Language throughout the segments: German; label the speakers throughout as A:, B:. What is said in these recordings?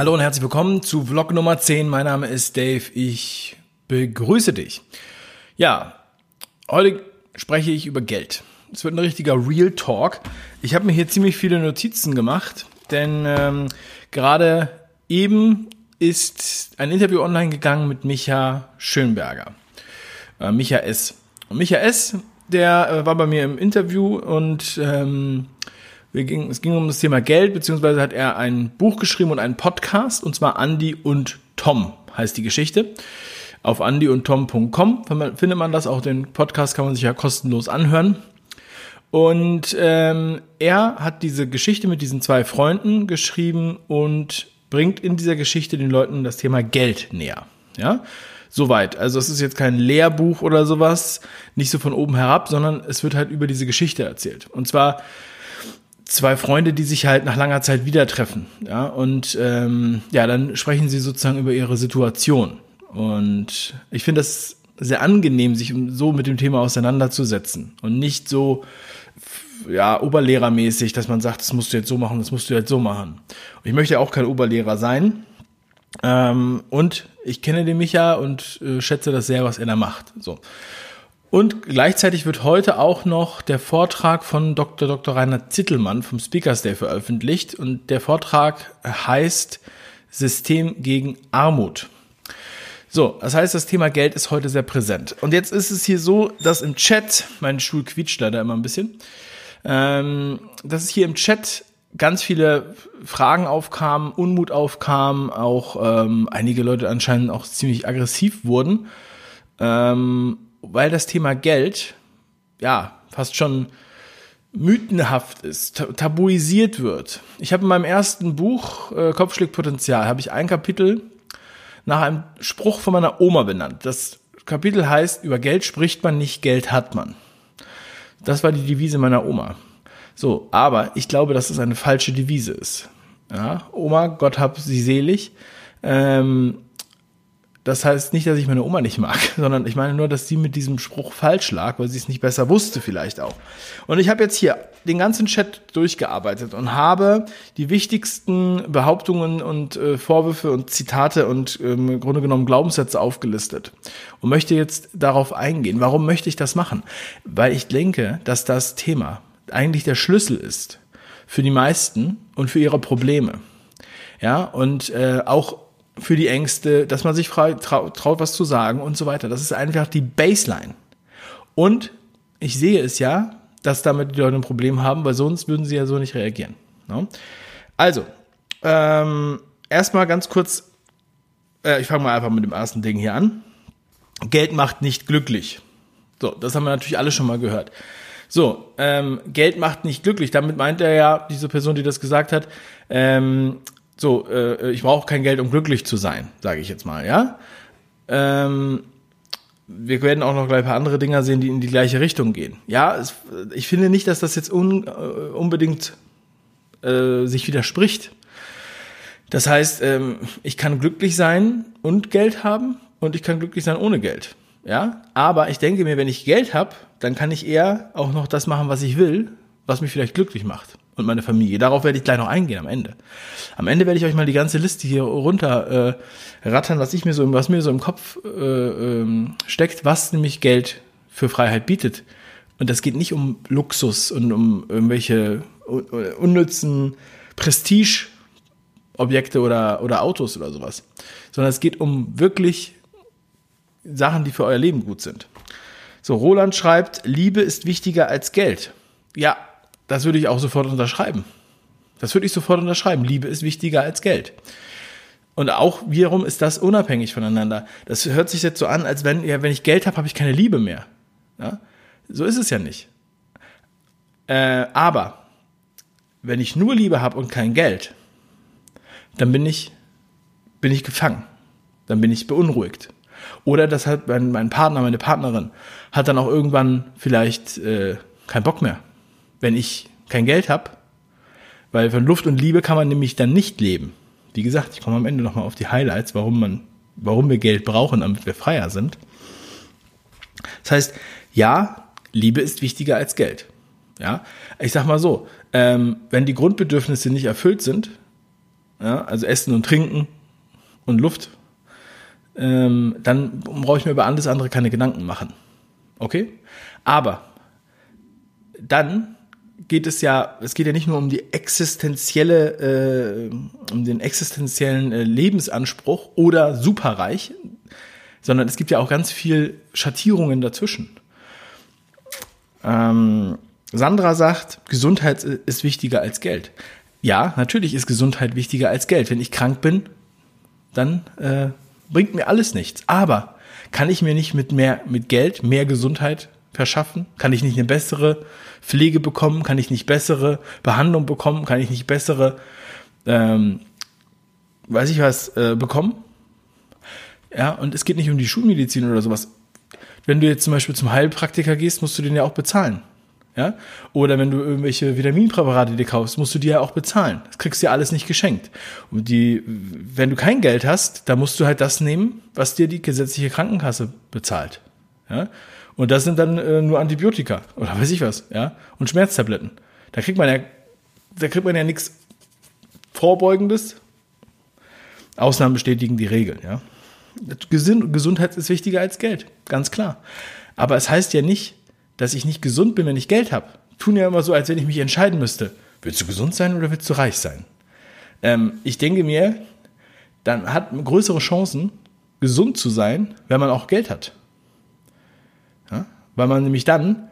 A: Hallo und herzlich willkommen zu Vlog Nummer 10. Mein Name ist Dave. Ich begrüße dich. Ja, heute spreche ich über Geld. Es wird ein richtiger Real Talk. Ich habe mir hier ziemlich viele Notizen gemacht, denn ähm, gerade eben ist ein Interview online gegangen mit Micha Schönberger. Äh, Micha S. Und Micha S., der äh, war bei mir im Interview und ähm, ging, es ging um das Thema Geld, beziehungsweise hat er ein Buch geschrieben und einen Podcast, und zwar Andy und Tom heißt die Geschichte. Auf andyundtom.com findet man das, auch den Podcast kann man sich ja kostenlos anhören. Und ähm, er hat diese Geschichte mit diesen zwei Freunden geschrieben und bringt in dieser Geschichte den Leuten das Thema Geld näher. Ja, soweit. Also es ist jetzt kein Lehrbuch oder sowas, nicht so von oben herab, sondern es wird halt über diese Geschichte erzählt. Und zwar zwei Freunde, die sich halt nach langer Zeit wieder treffen. Ja, und ähm, ja, dann sprechen sie sozusagen über ihre Situation. Und ich finde das sehr angenehm, sich so mit dem Thema auseinanderzusetzen und nicht so ja, oberlehrermäßig, dass man sagt, das musst du jetzt so machen, das musst du jetzt so machen. Und ich möchte auch kein Oberlehrer sein. Ähm, und ich kenne den Micha und äh, schätze das sehr, was er da macht. So. Und gleichzeitig wird heute auch noch der Vortrag von Dr. Dr. Rainer Zittelmann vom Speakers Day veröffentlicht. Und der Vortrag heißt System gegen Armut. So, das heißt, das Thema Geld ist heute sehr präsent. Und jetzt ist es hier so, dass im Chat, mein Stuhl quietscht leider immer ein bisschen, ähm, dass es hier im Chat ganz viele Fragen aufkamen, Unmut aufkam, auch ähm, einige Leute anscheinend auch ziemlich aggressiv wurden, ähm, weil das Thema Geld ja fast schon mythenhaft ist, tabuisiert wird. Ich habe in meinem ersten Buch äh, Kopfschlägpotenzial habe ich ein Kapitel nach einem Spruch von meiner Oma benannt. Das Kapitel heißt, über Geld spricht man nicht, Geld hat man. Das war die Devise meiner Oma. So, aber ich glaube, dass es eine falsche Devise ist. Ja, Oma, Gott hab sie selig. Ähm, das heißt nicht, dass ich meine Oma nicht mag, sondern ich meine nur, dass sie mit diesem Spruch falsch lag, weil sie es nicht besser wusste vielleicht auch. Und ich habe jetzt hier den ganzen Chat durchgearbeitet und habe die wichtigsten Behauptungen und äh, Vorwürfe und Zitate und ähm, im Grunde genommen Glaubenssätze aufgelistet und möchte jetzt darauf eingehen. Warum möchte ich das machen? Weil ich denke, dass das Thema eigentlich der Schlüssel ist für die meisten und für ihre Probleme. Ja, und äh, auch für die Ängste, dass man sich traut, traut, was zu sagen und so weiter. Das ist einfach die Baseline. Und ich sehe es ja, dass damit die Leute ein Problem haben, weil sonst würden sie ja so nicht reagieren. Ne? Also, ähm, erstmal ganz kurz, äh, ich fange mal einfach mit dem ersten Ding hier an. Geld macht nicht glücklich. So, das haben wir natürlich alle schon mal gehört. So, ähm, Geld macht nicht glücklich. Damit meint er ja, diese Person, die das gesagt hat, ähm, so, äh, ich brauche kein Geld, um glücklich zu sein, sage ich jetzt mal, ja. Ähm, wir werden auch noch gleich ein paar andere Dinger sehen, die in die gleiche Richtung gehen. Ja, es, ich finde nicht, dass das jetzt un, äh, unbedingt äh, sich widerspricht. Das heißt, ähm, ich kann glücklich sein und Geld haben und ich kann glücklich sein ohne Geld. Ja, aber ich denke mir, wenn ich Geld habe, dann kann ich eher auch noch das machen, was ich will, was mich vielleicht glücklich macht und meine Familie. Darauf werde ich gleich noch eingehen am Ende. Am Ende werde ich euch mal die ganze Liste hier runter äh, rattern, was ich mir so, was mir so im Kopf äh, ähm, steckt, was nämlich Geld für Freiheit bietet. Und das geht nicht um Luxus und um irgendwelche unnützen Prestige-Objekte oder, oder Autos oder sowas, sondern es geht um wirklich Sachen, die für euer Leben gut sind. So, Roland schreibt, Liebe ist wichtiger als Geld. Ja, das würde ich auch sofort unterschreiben. Das würde ich sofort unterschreiben. Liebe ist wichtiger als Geld. Und auch wiederum ist das unabhängig voneinander. Das hört sich jetzt so an, als wenn, ja, wenn ich Geld habe, habe ich keine Liebe mehr. Ja? So ist es ja nicht. Äh, aber wenn ich nur Liebe habe und kein Geld, dann bin ich, bin ich gefangen. Dann bin ich beunruhigt. Oder das hat mein, mein Partner, meine Partnerin, hat dann auch irgendwann vielleicht äh, keinen Bock mehr wenn ich kein Geld habe, weil von Luft und Liebe kann man nämlich dann nicht leben. Wie gesagt, ich komme am Ende nochmal auf die Highlights, warum man, warum wir Geld brauchen, damit wir freier sind. Das heißt, ja, Liebe ist wichtiger als Geld. Ja, ich sag mal so, ähm, wenn die Grundbedürfnisse nicht erfüllt sind, ja, also Essen und Trinken und Luft, ähm, dann brauche ich mir über alles andere keine Gedanken machen. Okay? Aber dann geht es ja, es geht ja nicht nur um die existenzielle, äh, um den existenziellen äh, Lebensanspruch oder superreich, sondern es gibt ja auch ganz viel Schattierungen dazwischen. Ähm, Sandra sagt, Gesundheit ist wichtiger als Geld. Ja, natürlich ist Gesundheit wichtiger als Geld. Wenn ich krank bin, dann äh, bringt mir alles nichts. Aber kann ich mir nicht mit mehr, mit Geld mehr Gesundheit verschaffen? Kann ich nicht eine bessere Pflege bekommen? Kann ich nicht bessere Behandlung bekommen? Kann ich nicht bessere, ähm, weiß ich was, äh, bekommen? Ja, und es geht nicht um die Schulmedizin oder sowas. Wenn du jetzt zum Beispiel zum Heilpraktiker gehst, musst du den ja auch bezahlen. Ja? Oder wenn du irgendwelche Vitaminpräparate dir kaufst, musst du die ja auch bezahlen. Das kriegst du ja alles nicht geschenkt. Und die, wenn du kein Geld hast, dann musst du halt das nehmen, was dir die gesetzliche Krankenkasse bezahlt. Ja? Und das sind dann äh, nur Antibiotika oder weiß ich was, ja, und Schmerztabletten. Da kriegt man ja, da kriegt man ja nichts Vorbeugendes. Ausnahmen bestätigen die Regel, ja. Gesundheit ist wichtiger als Geld, ganz klar. Aber es heißt ja nicht, dass ich nicht gesund bin, wenn ich Geld habe. Tun ja immer so, als wenn ich mich entscheiden müsste. Willst du gesund sein oder willst du reich sein? Ähm, ich denke mir, dann hat man größere Chancen, gesund zu sein, wenn man auch Geld hat. Ja? Weil man nämlich dann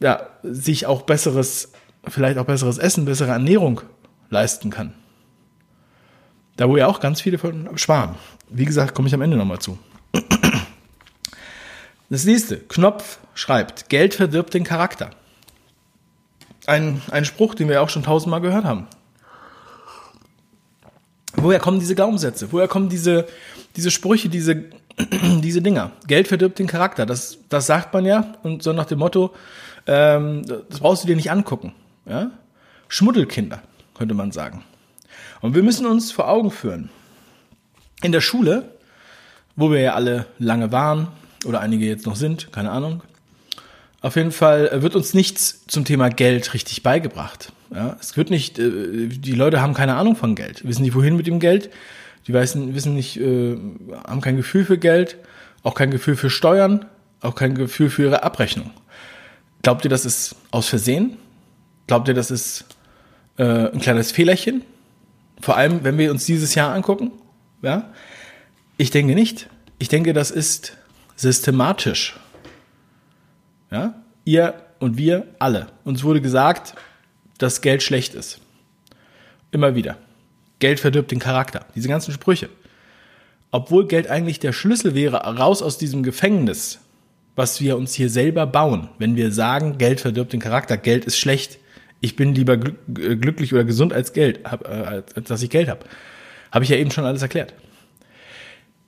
A: ja, sich auch besseres, vielleicht auch besseres Essen, bessere Ernährung leisten kann. Da wo ja auch ganz viele von sparen. Wie gesagt, komme ich am Ende nochmal zu. Das nächste, Knopf schreibt, Geld verdirbt den Charakter. Ein, ein Spruch, den wir auch schon tausendmal gehört haben. Woher kommen diese Glaubenssätze? Woher kommen diese, diese Sprüche, diese, diese Dinger? Geld verdirbt den Charakter. Das, das sagt man ja und so nach dem Motto, ähm, das brauchst du dir nicht angucken. Ja? Schmuddelkinder, könnte man sagen. Und wir müssen uns vor Augen führen. In der Schule, wo wir ja alle lange waren, oder einige jetzt noch sind, keine Ahnung. Auf jeden Fall wird uns nichts zum Thema Geld richtig beigebracht. Ja, es wird nicht, äh, die Leute haben keine Ahnung von Geld, wissen nicht wohin mit dem Geld, die wissen, wissen nicht, äh, haben kein Gefühl für Geld, auch kein Gefühl für Steuern, auch kein Gefühl für ihre Abrechnung. Glaubt ihr, das ist aus Versehen? Glaubt ihr, das ist äh, ein kleines Fehlerchen? Vor allem, wenn wir uns dieses Jahr angucken? Ja? Ich denke nicht. Ich denke, das ist systematisch. Ja? Ihr und wir alle. Uns wurde gesagt, dass Geld schlecht ist. Immer wieder. Geld verdirbt den Charakter. Diese ganzen Sprüche. Obwohl Geld eigentlich der Schlüssel wäre, raus aus diesem Gefängnis, was wir uns hier selber bauen, wenn wir sagen, Geld verdirbt den Charakter, Geld ist schlecht, ich bin lieber glücklich oder gesund als Geld, äh, als dass ich Geld habe. Habe ich ja eben schon alles erklärt.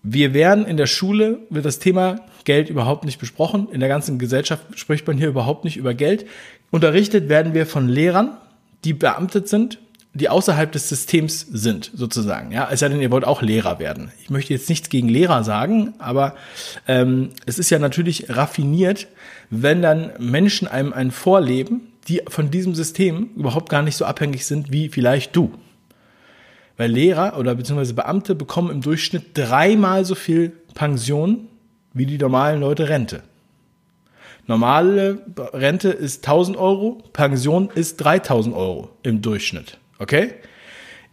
A: Wir werden in der Schule, wird das Thema Geld überhaupt nicht besprochen. In der ganzen Gesellschaft spricht man hier überhaupt nicht über Geld. Unterrichtet werden wir von Lehrern, die beamtet sind, die außerhalb des Systems sind, sozusagen. Ja, es sei denn, ihr wollt auch Lehrer werden. Ich möchte jetzt nichts gegen Lehrer sagen, aber ähm, es ist ja natürlich raffiniert, wenn dann Menschen einem ein vorleben, die von diesem System überhaupt gar nicht so abhängig sind wie vielleicht du. Weil Lehrer oder beziehungsweise Beamte bekommen im Durchschnitt dreimal so viel Pension wie die normalen Leute Rente. Normale Rente ist 1000 Euro, Pension ist 3000 Euro im Durchschnitt. Okay?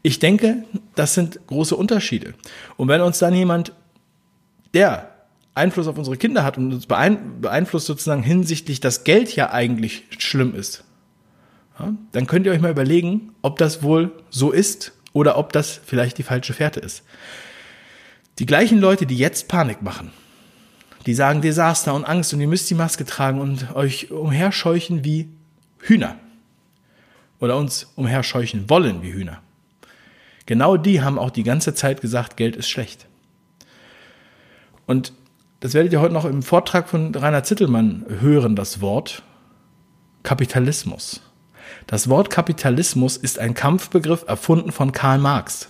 A: Ich denke, das sind große Unterschiede. Und wenn uns dann jemand, der Einfluss auf unsere Kinder hat und uns beeinflusst sozusagen hinsichtlich, dass Geld ja eigentlich schlimm ist, ja, dann könnt ihr euch mal überlegen, ob das wohl so ist oder ob das vielleicht die falsche Fährte ist. Die gleichen Leute, die jetzt Panik machen, die sagen Desaster und Angst und ihr müsst die Maske tragen und euch umherscheuchen wie Hühner. Oder uns umherscheuchen wollen wie Hühner. Genau die haben auch die ganze Zeit gesagt, Geld ist schlecht. Und das werdet ihr heute noch im Vortrag von Rainer Zittelmann hören, das Wort Kapitalismus. Das Wort Kapitalismus ist ein Kampfbegriff erfunden von Karl Marx.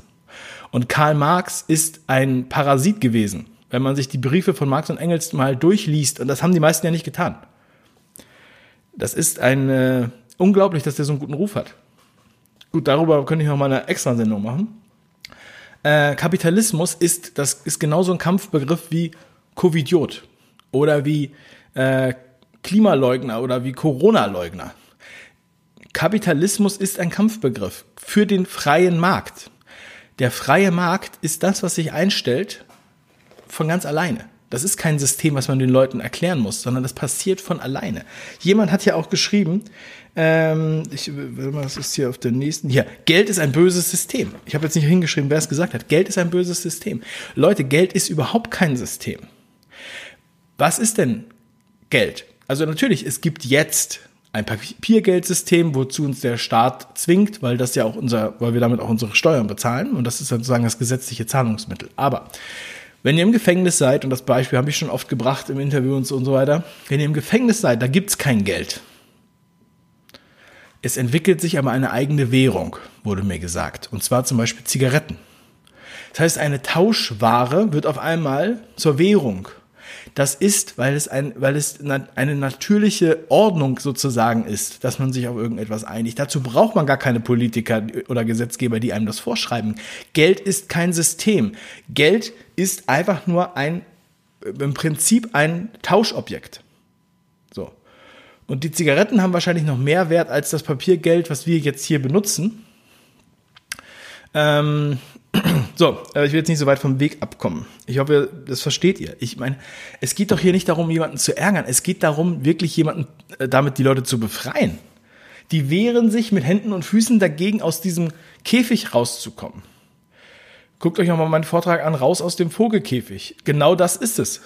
A: Und Karl Marx ist ein Parasit gewesen, wenn man sich die Briefe von Marx und Engels mal durchliest. Und das haben die meisten ja nicht getan. Das ist ein äh, unglaublich, dass der so einen guten Ruf hat. Gut, darüber könnte ich noch mal eine extra Sendung machen. Äh, Kapitalismus ist, das ist genauso ein Kampfbegriff wie Covidiot oder wie äh, Klimaleugner oder wie Corona-Leugner. Kapitalismus ist ein Kampfbegriff für den freien Markt. Der freie Markt ist das, was sich einstellt von ganz alleine. Das ist kein System, was man den Leuten erklären muss, sondern das passiert von alleine. Jemand hat ja auch geschrieben, ähm, ich, was ist hier auf der nächsten? Hier, Geld ist ein böses System. Ich habe jetzt nicht hingeschrieben, wer es gesagt hat. Geld ist ein böses System. Leute, Geld ist überhaupt kein System. Was ist denn Geld? Also natürlich, es gibt jetzt ein Papiergeldsystem, wozu uns der Staat zwingt, weil das ja auch unser, weil wir damit auch unsere Steuern bezahlen und das ist sozusagen das gesetzliche Zahlungsmittel. Aber wenn ihr im Gefängnis seid, und das Beispiel habe ich schon oft gebracht im Interview und so und so weiter, wenn ihr im Gefängnis seid, da gibt's kein Geld. Es entwickelt sich aber eine eigene Währung, wurde mir gesagt. Und zwar zum Beispiel Zigaretten. Das heißt, eine Tauschware wird auf einmal zur Währung. Das ist, weil es, ein, weil es eine natürliche Ordnung sozusagen ist, dass man sich auf irgendetwas einigt. Dazu braucht man gar keine Politiker oder Gesetzgeber, die einem das vorschreiben. Geld ist kein System. Geld ist einfach nur ein, im Prinzip ein Tauschobjekt. So. Und die Zigaretten haben wahrscheinlich noch mehr Wert als das Papiergeld, was wir jetzt hier benutzen. Ähm, so, äh, ich will jetzt nicht so weit vom Weg abkommen. Ich hoffe, das versteht ihr. Ich meine, es geht doch hier nicht darum, jemanden zu ärgern. Es geht darum, wirklich jemanden äh, damit die Leute zu befreien. Die wehren sich mit Händen und Füßen dagegen, aus diesem Käfig rauszukommen. Guckt euch nochmal meinen Vortrag an, raus aus dem Vogelkäfig. Genau das ist es.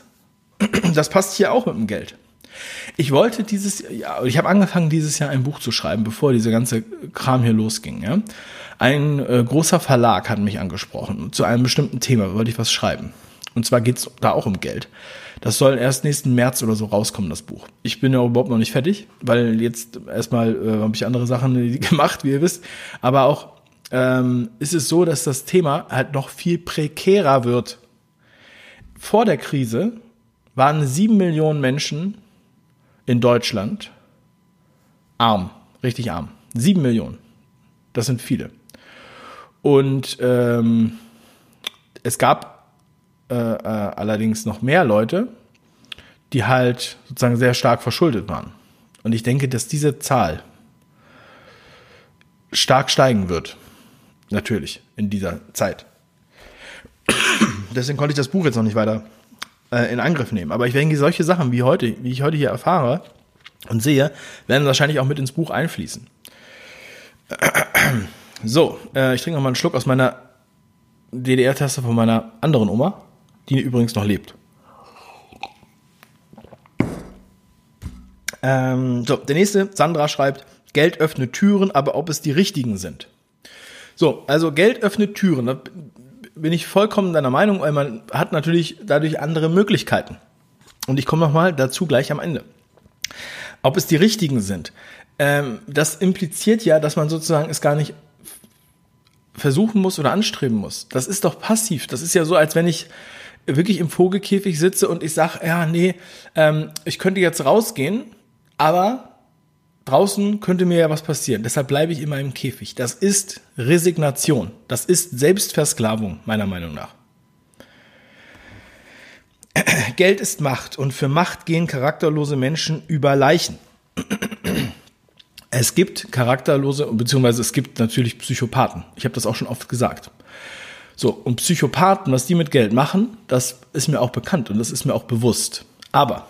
A: Das passt hier auch mit dem Geld. Ich wollte dieses, ja, ich habe angefangen dieses Jahr ein Buch zu schreiben, bevor diese ganze Kram hier losging. Ja. Ein äh, großer Verlag hat mich angesprochen. Zu einem bestimmten Thema wollte ich was schreiben. Und zwar geht's da auch um Geld. Das soll erst nächsten März oder so rauskommen, das Buch. Ich bin ja überhaupt noch nicht fertig, weil jetzt erstmal äh, habe ich andere Sachen gemacht, wie ihr wisst. Aber auch ähm, ist es so, dass das Thema halt noch viel prekärer wird. Vor der Krise waren sieben Millionen Menschen in Deutschland arm, richtig arm. Sieben Millionen. Das sind viele. Und ähm, es gab äh, äh, allerdings noch mehr Leute, die halt sozusagen sehr stark verschuldet waren. Und ich denke, dass diese Zahl stark steigen wird. Natürlich, in dieser Zeit. Deswegen konnte ich das Buch jetzt noch nicht weiter äh, in Angriff nehmen. Aber ich denke, solche Sachen wie heute, wie ich heute hier erfahre und sehe, werden wahrscheinlich auch mit ins Buch einfließen. So, äh, ich trinke noch mal einen Schluck aus meiner DDR-Tasse von meiner anderen Oma, die übrigens noch lebt. Ähm, so, der nächste, Sandra schreibt, Geld öffnet Türen, aber ob es die richtigen sind. So, also Geld öffnet Türen. Bin ich vollkommen deiner Meinung, weil man hat natürlich dadurch andere Möglichkeiten. Und ich komme nochmal dazu gleich am Ende. Ob es die richtigen sind. Ähm, das impliziert ja, dass man sozusagen es gar nicht versuchen muss oder anstreben muss. Das ist doch passiv. Das ist ja so, als wenn ich wirklich im Vogelkäfig sitze und ich sage, ja, nee, ähm, ich könnte jetzt rausgehen, aber draußen könnte mir ja was passieren. Deshalb bleibe ich in meinem Käfig. Das ist Resignation. Das ist Selbstversklavung, meiner Meinung nach. Geld ist Macht und für Macht gehen charakterlose Menschen über Leichen. Es gibt charakterlose, beziehungsweise es gibt natürlich Psychopathen. Ich habe das auch schon oft gesagt. So, und Psychopathen, was die mit Geld machen, das ist mir auch bekannt und das ist mir auch bewusst. Aber,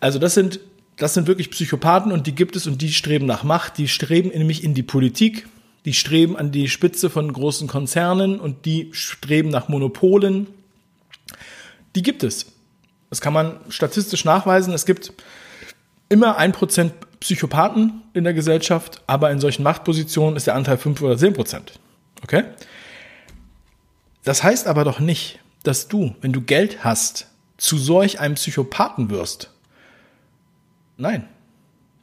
A: also das sind, das sind wirklich Psychopathen und die gibt es und die streben nach Macht, die streben nämlich in die Politik, die streben an die Spitze von großen Konzernen und die streben nach Monopolen. Die gibt es. Das kann man statistisch nachweisen. Es gibt immer ein Prozent Psychopathen in der Gesellschaft, aber in solchen Machtpositionen ist der Anteil 5 oder 10 Prozent. Okay? Das heißt aber doch nicht, dass du, wenn du Geld hast, zu solch einem Psychopathen wirst. Nein.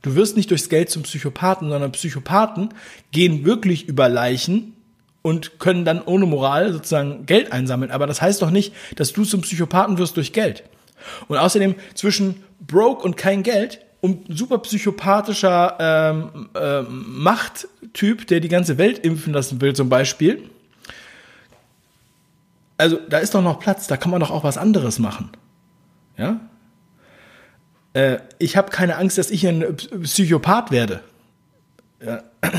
A: Du wirst nicht durchs Geld zum Psychopathen, sondern Psychopathen gehen wirklich über Leichen und können dann ohne Moral sozusagen Geld einsammeln. Aber das heißt doch nicht, dass du zum Psychopathen wirst durch Geld. Und außerdem zwischen broke und kein Geld und super psychopathischer ähm, ähm, Machttyp, der die ganze Welt impfen lassen will, zum Beispiel, also da ist doch noch Platz, da kann man doch auch was anderes machen. Ja? Äh, ich habe keine Angst, dass ich ein Psychopath werde. Ja.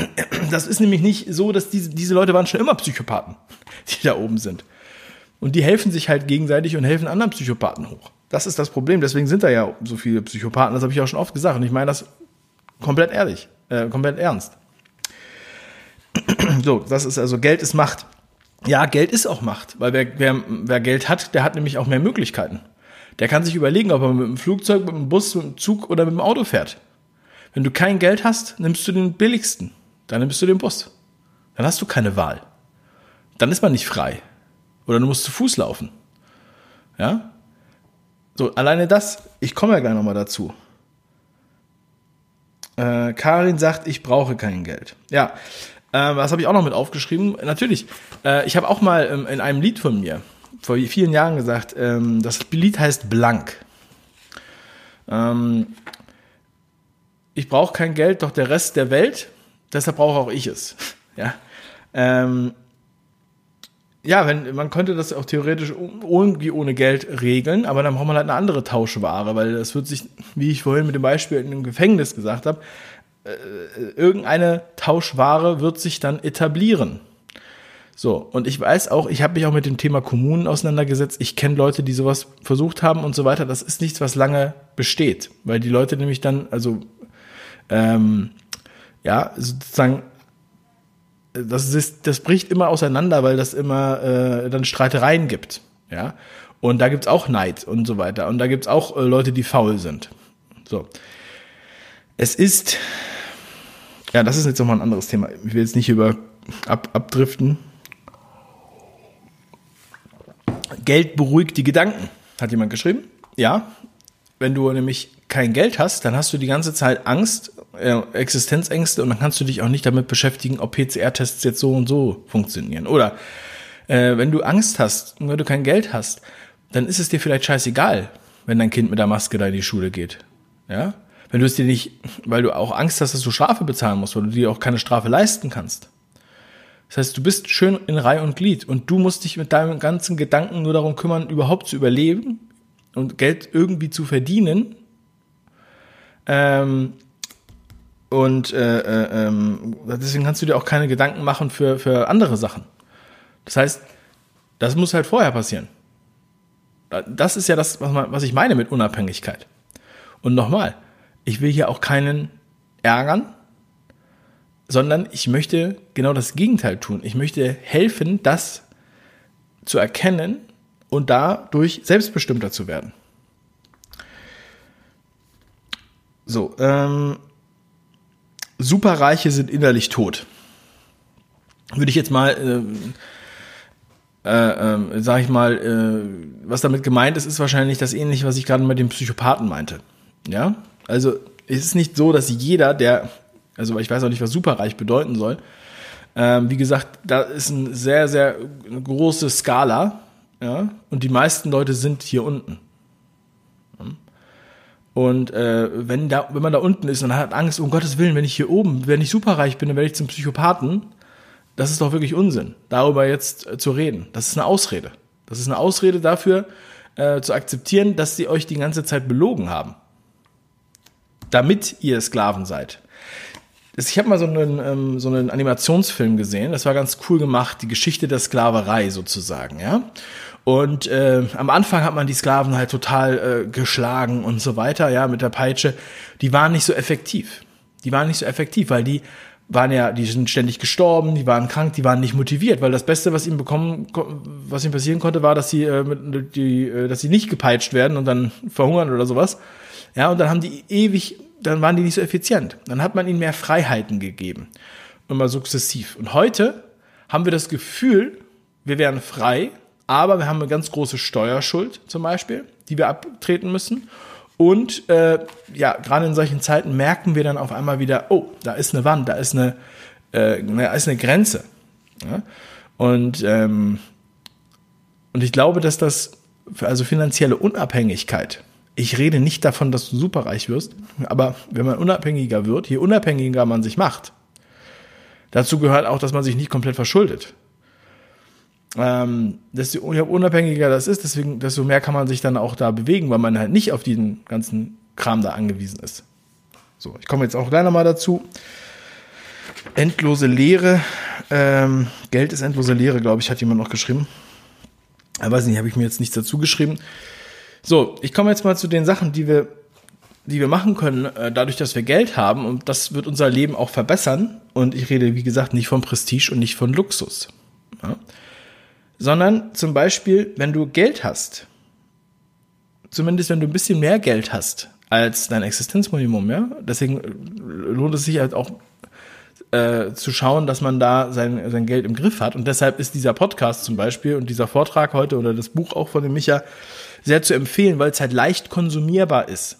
A: Das ist nämlich nicht so, dass diese, diese Leute waren schon immer Psychopathen, die da oben sind. Und die helfen sich halt gegenseitig und helfen anderen Psychopathen hoch. Das ist das Problem. Deswegen sind da ja so viele Psychopathen. Das habe ich auch schon oft gesagt. Und ich meine das komplett ehrlich, äh, komplett ernst. so, das ist also Geld ist Macht. Ja, Geld ist auch Macht, weil wer, wer, wer Geld hat, der hat nämlich auch mehr Möglichkeiten. Der kann sich überlegen, ob er mit dem Flugzeug, mit dem Bus, mit dem Zug oder mit dem Auto fährt. Wenn du kein Geld hast, nimmst du den billigsten. Dann nimmst du den Bus. Dann hast du keine Wahl. Dann ist man nicht frei. Oder du musst zu Fuß laufen. Ja? So, alleine das, ich komme ja gleich nochmal dazu. Äh, Karin sagt, ich brauche kein Geld. Ja, äh, was habe ich auch noch mit aufgeschrieben? Natürlich, äh, ich habe auch mal ähm, in einem Lied von mir vor vielen Jahren gesagt, ähm, das Lied heißt Blank. Ähm, ich brauche kein Geld, doch der Rest der Welt, deshalb brauche auch ich es. Ja. Ähm, ja, wenn, man könnte das auch theoretisch irgendwie ohne Geld regeln, aber dann braucht man halt eine andere Tauschware, weil das wird sich, wie ich vorhin mit dem Beispiel in dem Gefängnis gesagt habe, äh, irgendeine Tauschware wird sich dann etablieren. So, und ich weiß auch, ich habe mich auch mit dem Thema Kommunen auseinandergesetzt. Ich kenne Leute, die sowas versucht haben und so weiter. Das ist nichts, was lange besteht, weil die Leute nämlich dann, also ähm, ja, sozusagen das, ist, das bricht immer auseinander, weil das immer äh, dann Streitereien gibt. Ja. Und da gibt's auch Neid und so weiter. Und da gibt's auch äh, Leute, die faul sind. So. Es ist, ja, das ist jetzt nochmal ein anderes Thema. Ich will jetzt nicht über ab, abdriften. Geld beruhigt die Gedanken, hat jemand geschrieben. Ja, wenn du nämlich kein Geld hast, dann hast du die ganze Zeit Angst, äh, Existenzängste und dann kannst du dich auch nicht damit beschäftigen, ob PCR-Tests jetzt so und so funktionieren. Oder äh, wenn du Angst hast wenn du kein Geld hast, dann ist es dir vielleicht scheißegal, wenn dein Kind mit der Maske da in die Schule geht. Ja? Wenn du es dir nicht, weil du auch Angst hast, dass du Strafe bezahlen musst, weil du dir auch keine Strafe leisten kannst. Das heißt, du bist schön in Reihe und Glied und du musst dich mit deinem ganzen Gedanken nur darum kümmern, überhaupt zu überleben und Geld irgendwie zu verdienen, ähm, und äh, äh, ähm, deswegen kannst du dir auch keine Gedanken machen für, für andere Sachen. Das heißt, das muss halt vorher passieren. Das ist ja das, was, ich meine mit Unabhängigkeit. Und nochmal, ich will hier auch keinen ärgern, sondern ich möchte genau das Gegenteil tun. Ich möchte helfen, das zu erkennen und dadurch selbstbestimmter zu werden. So, ähm, Superreiche sind innerlich tot. Würde ich jetzt mal, äh, äh, äh, sag ich mal, äh, was damit gemeint ist, ist wahrscheinlich das ähnliche, was ich gerade mit dem Psychopathen meinte. Ja, also es ist nicht so, dass jeder, der, also ich weiß auch nicht, was superreich bedeuten soll. Ähm, wie gesagt, da ist eine sehr, sehr große Skala, ja, und die meisten Leute sind hier unten. Und äh, wenn, da, wenn man da unten ist und hat Angst, um Gottes Willen, wenn ich hier oben, wenn ich superreich bin, dann werde ich zum Psychopathen, das ist doch wirklich Unsinn, darüber jetzt äh, zu reden. Das ist eine Ausrede. Das ist eine Ausrede dafür, äh, zu akzeptieren, dass sie euch die ganze Zeit belogen haben. Damit ihr Sklaven seid. Ich habe mal so einen, ähm, so einen Animationsfilm gesehen, das war ganz cool gemacht, die Geschichte der Sklaverei sozusagen, ja. Und äh, am Anfang hat man die Sklaven halt total äh, geschlagen und so weiter, ja, mit der Peitsche. Die waren nicht so effektiv. Die waren nicht so effektiv, weil die waren ja, die sind ständig gestorben, die waren krank, die waren nicht motiviert, weil das Beste, was ihnen bekommen, was ihnen passieren konnte, war, dass sie, äh, mit, die, äh, dass sie nicht gepeitscht werden und dann verhungern oder sowas. Ja, und dann haben die ewig, dann waren die nicht so effizient. Dann hat man ihnen mehr Freiheiten gegeben. Immer sukzessiv. Und heute haben wir das Gefühl, wir wären frei, aber wir haben eine ganz große Steuerschuld zum Beispiel, die wir abtreten müssen. Und äh, ja, gerade in solchen Zeiten merken wir dann auf einmal wieder, oh, da ist eine Wand, da ist eine, äh, da ist eine Grenze. Ja? Und, ähm, und ich glaube, dass das, also finanzielle Unabhängigkeit, ich rede nicht davon, dass du superreich wirst, aber wenn man unabhängiger wird, je unabhängiger man sich macht, dazu gehört auch, dass man sich nicht komplett verschuldet. ähm, desto unabhängiger das ist, deswegen, desto mehr kann man sich dann auch da bewegen, weil man halt nicht auf diesen ganzen Kram da angewiesen ist. So, ich komme jetzt auch gleich nochmal dazu. Endlose Lehre. Ähm, Geld ist endlose Lehre, glaube ich, hat jemand noch geschrieben. Ich weiß nicht, habe ich mir jetzt nichts dazu geschrieben. So, ich komme jetzt mal zu den Sachen, die wir, die wir machen können, äh, dadurch, dass wir Geld haben. Und das wird unser Leben auch verbessern. Und ich rede, wie gesagt, nicht von Prestige und nicht von Luxus. Ja? Sondern zum Beispiel, wenn du Geld hast, zumindest wenn du ein bisschen mehr Geld hast als dein Existenzminimum, ja, deswegen lohnt es sich halt auch äh, zu schauen, dass man da sein, sein Geld im Griff hat. Und deshalb ist dieser Podcast zum Beispiel und dieser Vortrag heute oder das Buch auch von dem Micha sehr zu empfehlen, weil es halt leicht konsumierbar ist.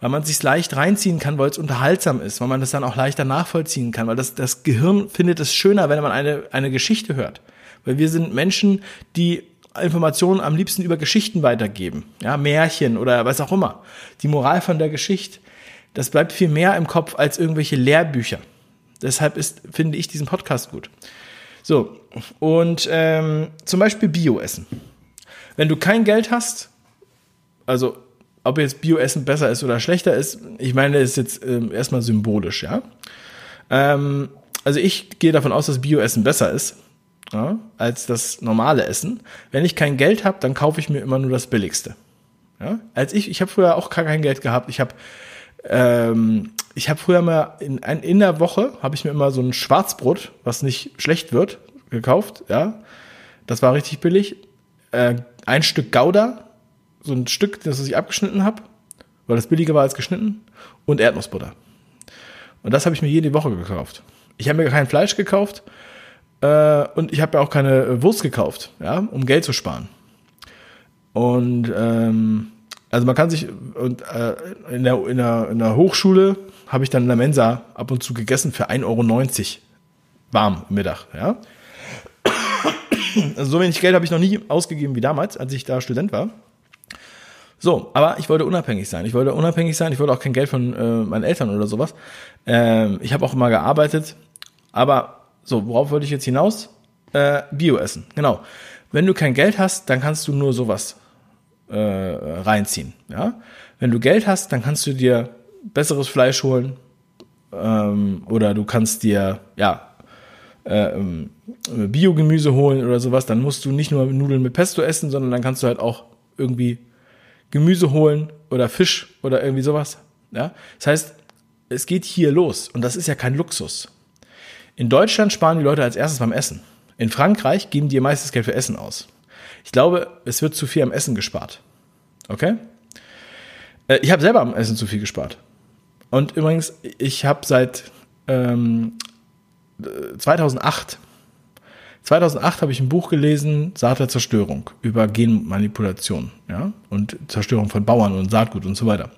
A: Weil man sich leicht reinziehen kann, weil es unterhaltsam ist, weil man das dann auch leichter nachvollziehen kann, weil das, das Gehirn findet es schöner, wenn man eine, eine Geschichte hört. Weil wir sind Menschen, die Informationen am liebsten über Geschichten weitergeben. Ja, Märchen oder was auch immer. Die Moral von der Geschichte, das bleibt viel mehr im Kopf als irgendwelche Lehrbücher. Deshalb ist, finde ich diesen Podcast gut. So, und ähm, zum Beispiel Bio-Essen. Wenn du kein Geld hast, also ob jetzt Bio-Essen besser ist oder schlechter ist, ich meine, ist jetzt ähm, erstmal symbolisch, ja. Ähm, also ich gehe davon aus, dass Bio-Essen besser ist ja, als das normale Essen. Wenn ich kein Geld habe, dann kaufe ich mir immer nur das Billigste. Ja? Als ich, ich habe früher auch kein Geld gehabt. Ich habe ähm, ich habe früher mal in, in der Woche habe ich mir immer so ein Schwarzbrot, was nicht schlecht wird, gekauft. Ja, das war richtig billig. Äh, ein Stück Gouda, so ein Stück, das ich abgeschnitten habe, weil das billiger war als geschnitten, und Erdnussbutter. Und das habe ich mir jede Woche gekauft. Ich habe mir kein Fleisch gekauft äh, und ich habe ja auch keine Wurst gekauft, ja, um Geld zu sparen. Und ähm, also man kann sich und äh, in, der, in, der, in der Hochschule habe ich dann in der Mensa ab und zu gegessen für 1,90 Euro warm Mittag, ja. Also so wenig Geld habe ich noch nie ausgegeben wie damals, als ich da Student war. So, aber ich wollte unabhängig sein. Ich wollte unabhängig sein. Ich wollte auch kein Geld von äh, meinen Eltern oder sowas. Ähm, ich habe auch immer gearbeitet. Aber so, worauf wollte ich jetzt hinaus? Äh, Bio essen, genau. Wenn du kein Geld hast, dann kannst du nur sowas äh, reinziehen. Ja? Wenn du Geld hast, dann kannst du dir besseres Fleisch holen ähm, oder du kannst dir ja äh, ähm, Biogemüse holen oder sowas. Dann musst du nicht nur Nudeln mit Pesto essen, sondern dann kannst du halt auch irgendwie Gemüse holen oder Fisch oder irgendwie sowas. Ja? Das heißt, es geht hier los und das ist ja kein Luxus. In Deutschland sparen die Leute als erstes beim Essen. In Frankreich geben die ihr meistes Geld für Essen aus. Ich glaube, es wird zu viel am Essen gespart. Okay? Äh, ich habe selber am Essen zu viel gespart. Und übrigens, ich habe seit ähm, 2008 2008 habe ich ein Buch gelesen, Saat der Zerstörung, über Genmanipulation, ja, und Zerstörung von Bauern und Saatgut und so weiter.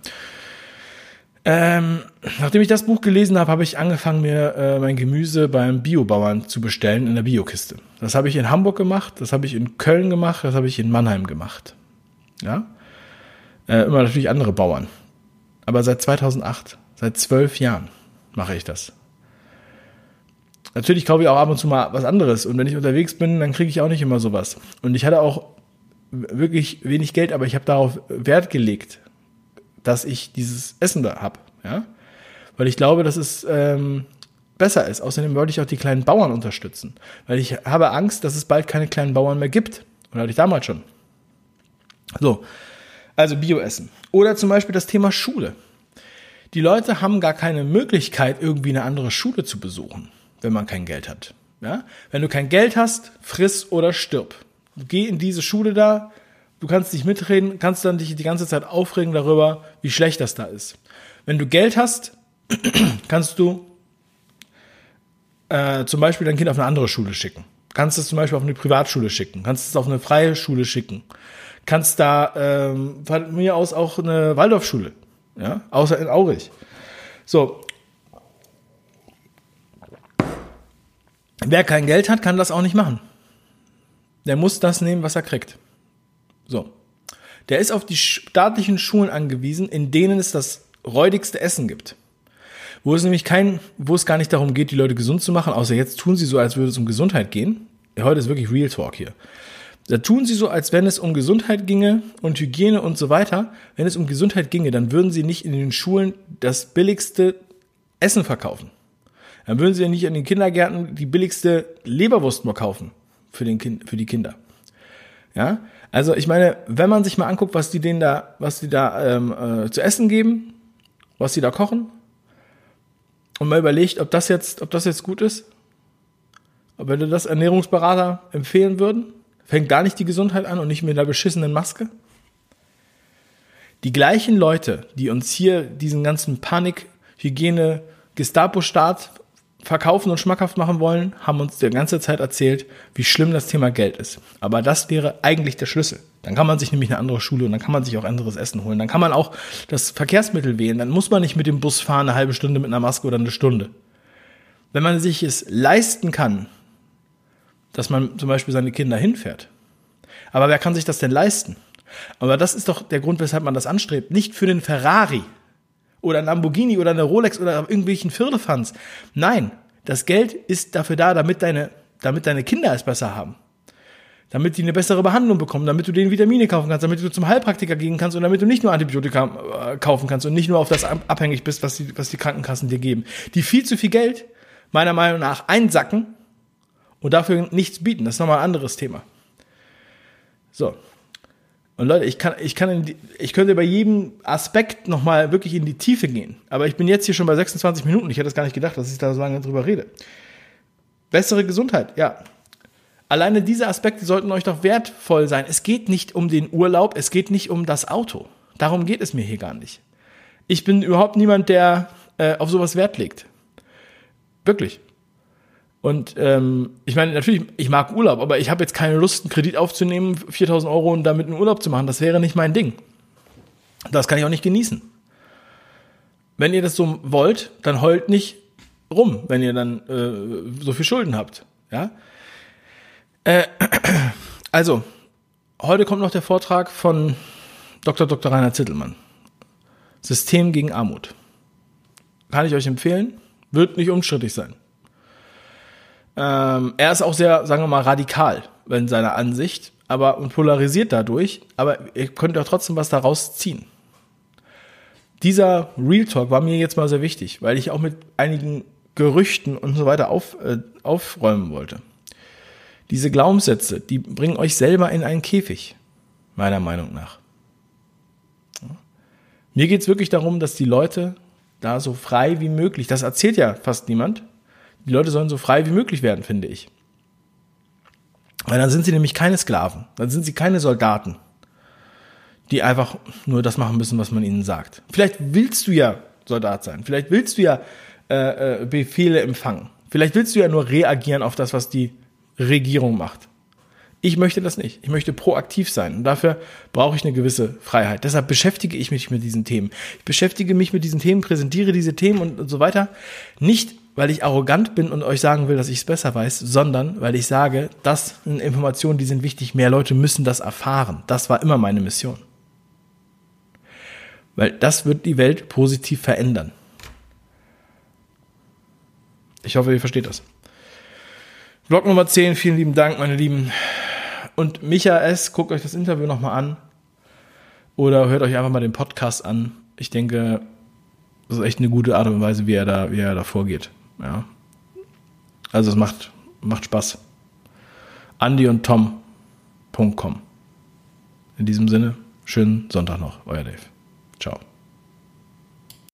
A: Ähm, nachdem ich das Buch gelesen habe, habe ich angefangen, mir äh, mein Gemüse beim Biobauern zu bestellen in der Biokiste. Das habe ich in Hamburg gemacht, das habe ich in Köln gemacht, das habe ich in Mannheim gemacht. Ja, äh, immer natürlich andere Bauern. Aber seit 2008, seit zwölf Jahren mache ich das. Natürlich kaufe ich auch ab und zu mal was anderes. Und wenn ich unterwegs bin, dann kriege ich auch nicht immer sowas. Und ich hatte auch wirklich wenig Geld, aber ich habe darauf Wert gelegt, dass ich dieses Essen da habe. Ja? Weil ich glaube, dass es ähm, besser ist. Außerdem wollte ich auch die kleinen Bauern unterstützen. Weil ich habe Angst, dass es bald keine kleinen Bauern mehr gibt. Und hatte ich damals schon. So, also Bioessen. Oder zum Beispiel das Thema Schule. Die Leute haben gar keine Möglichkeit, irgendwie eine andere Schule zu besuchen, wenn man kein Geld hat. Ja? Wenn du kein Geld hast, friss oder stirb. Geh in diese Schule da, Du kannst nicht mitreden, kannst dann dich die ganze Zeit aufregen darüber, wie schlecht das da ist. Wenn du Geld hast, kannst du äh, zum Beispiel dein Kind auf eine andere Schule schicken. Kannst es zum Beispiel auf eine Privatschule schicken. Kannst es auf eine freie Schule schicken. Kannst da ähm, von mir aus auch eine Waldorfschule. Ja, außer in Aurich. So. Wer kein Geld hat, kann das auch nicht machen. Der muss das nehmen, was er kriegt. So. Der ist auf die staatlichen Schulen angewiesen, in denen es das räudigste Essen gibt. Wo es nämlich kein, wo es gar nicht darum geht, die Leute gesund zu machen, außer jetzt tun sie so, als würde es um Gesundheit gehen. heute ist wirklich Real Talk hier. Da tun sie so, als wenn es um Gesundheit ginge und Hygiene und so weiter. Wenn es um Gesundheit ginge, dann würden sie nicht in den Schulen das billigste Essen verkaufen. Dann würden sie ja nicht in den Kindergärten die billigste Leberwurst nur kaufen für, den kind, für die Kinder. Ja, also ich meine, wenn man sich mal anguckt, was die denen da, was die da ähm, äh, zu essen geben, was sie da kochen, und mal überlegt, ob das jetzt, ob das jetzt gut ist, ob wir das Ernährungsberater empfehlen würden, fängt gar nicht die Gesundheit an und nicht mit einer beschissenen Maske. Die gleichen Leute, die uns hier diesen ganzen Panik, Hygiene, Gestapo-Staat verkaufen und schmackhaft machen wollen, haben uns die ganze Zeit erzählt, wie schlimm das Thema Geld ist. Aber das wäre eigentlich der Schlüssel. Dann kann man sich nämlich eine andere Schule und dann kann man sich auch anderes Essen holen. Dann kann man auch das Verkehrsmittel wählen. Dann muss man nicht mit dem Bus fahren eine halbe Stunde mit einer Maske oder eine Stunde. Wenn man sich es leisten kann, dass man zum Beispiel seine Kinder hinfährt. Aber wer kann sich das denn leisten? Aber das ist doch der Grund, weshalb man das anstrebt. Nicht für den Ferrari oder ein Lamborghini oder eine Rolex oder irgendwelchen Firlefanz. Nein, das Geld ist dafür da, damit deine, damit deine Kinder es besser haben. Damit die eine bessere Behandlung bekommen, damit du denen Vitamine kaufen kannst, damit du zum Heilpraktiker gehen kannst und damit du nicht nur Antibiotika äh, kaufen kannst und nicht nur auf das abhängig bist, was die, was die Krankenkassen dir geben. Die viel zu viel Geld, meiner Meinung nach, einsacken und dafür nichts bieten. Das ist nochmal ein anderes Thema. So. Und Leute, ich kann, ich kann, die, ich könnte bei jedem Aspekt nochmal wirklich in die Tiefe gehen. Aber ich bin jetzt hier schon bei 26 Minuten. Ich hätte es gar nicht gedacht, dass ich da so lange drüber rede. Bessere Gesundheit, ja. Alleine diese Aspekte sollten euch doch wertvoll sein. Es geht nicht um den Urlaub, es geht nicht um das Auto. Darum geht es mir hier gar nicht. Ich bin überhaupt niemand, der äh, auf sowas Wert legt. Wirklich. Und ähm, ich meine, natürlich, ich mag Urlaub, aber ich habe jetzt keine Lust, einen Kredit aufzunehmen, 4000 Euro und damit einen Urlaub zu machen. Das wäre nicht mein Ding. Das kann ich auch nicht genießen. Wenn ihr das so wollt, dann heult nicht rum, wenn ihr dann äh, so viel Schulden habt. Ja. Äh, also, heute kommt noch der Vortrag von Dr. Dr. Rainer Zittelmann. System gegen Armut. Kann ich euch empfehlen. Wird nicht unstrittig sein. Ähm, er ist auch sehr, sagen wir mal, radikal in seiner Ansicht, aber und polarisiert dadurch, aber ihr könnt auch trotzdem was daraus ziehen. Dieser Real Talk war mir jetzt mal sehr wichtig, weil ich auch mit einigen Gerüchten und so weiter auf, äh, aufräumen wollte. Diese Glaubenssätze, die bringen euch selber in einen Käfig, meiner Meinung nach. Mir geht's wirklich darum, dass die Leute da so frei wie möglich, das erzählt ja fast niemand, die Leute sollen so frei wie möglich werden, finde ich. Weil dann sind sie nämlich keine Sklaven, dann sind sie keine Soldaten, die einfach nur das machen müssen, was man ihnen sagt. Vielleicht willst du ja Soldat sein, vielleicht willst du ja äh, äh, Befehle empfangen, vielleicht willst du ja nur reagieren auf das, was die Regierung macht. Ich möchte das nicht. Ich möchte proaktiv sein. Und dafür brauche ich eine gewisse Freiheit. Deshalb beschäftige ich mich mit diesen Themen. Ich beschäftige mich mit diesen Themen, präsentiere diese Themen und, und so weiter. Nicht, weil ich arrogant bin und euch sagen will, dass ich es besser weiß, sondern weil ich sage, das sind Informationen, die sind wichtig. Mehr Leute müssen das erfahren. Das war immer meine Mission. Weil das wird die Welt positiv verändern. Ich hoffe, ihr versteht das. Blog Nummer 10, vielen lieben Dank, meine Lieben. Und Micha S., guckt euch das Interview nochmal an. Oder hört euch einfach mal den Podcast an. Ich denke, das ist echt eine gute Art und Weise, wie er da, wie er da vorgeht. Ja. Also es macht, macht Spaß. Andy und Tom.com. In diesem Sinne, schönen Sonntag noch, euer Dave. Ciao.